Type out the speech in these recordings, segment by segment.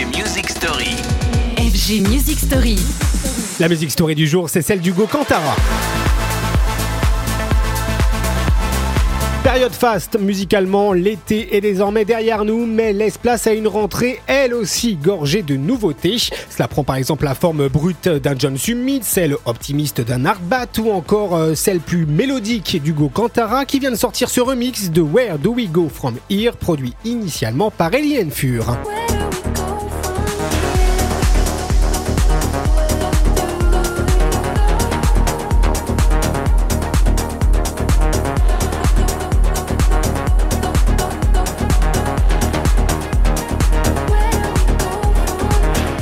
FG Music Story. FG Music Story. La musique story du jour, c'est celle d'Hugo Cantara. Période faste musicalement, l'été est désormais derrière nous, mais laisse place à une rentrée elle aussi gorgée de nouveautés. Cela prend par exemple la forme brute d'un John Summit, celle optimiste d'un Artbat ou encore euh, celle plus mélodique d'Hugo Cantara qui vient de sortir ce remix de Where Do We Go From Here, produit initialement par Alien Fur.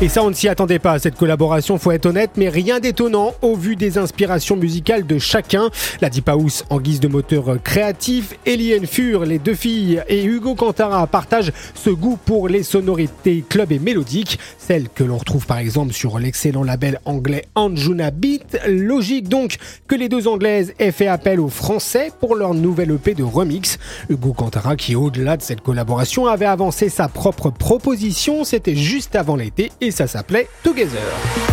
Et ça, on ne s'y attendait pas cette collaboration, faut être honnête, mais rien d'étonnant au vu des inspirations musicales de chacun. La Deep House en guise de moteur créatif, Ellie Fur, les deux filles, et Hugo Cantara partagent ce goût pour les sonorités club et mélodiques, celles que l'on retrouve par exemple sur l'excellent label anglais Anjuna Beat. Logique donc que les deux anglaises aient fait appel aux français pour leur nouvelle EP de remix. Hugo Cantara, qui au-delà de cette collaboration avait avancé sa propre proposition, c'était juste avant l'été ça s'appelait Together.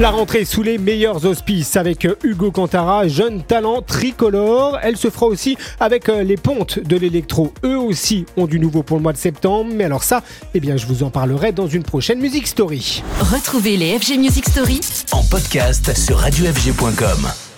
La rentrée sous les meilleurs auspices avec Hugo Cantara, jeune talent tricolore. Elle se fera aussi avec euh, les pontes de l'électro. Eux aussi ont du nouveau pour le mois de septembre. Mais alors ça, eh bien, je vous en parlerai dans une prochaine Music Story. Retrouvez les FG Music Story En podcast sur radiofg.com.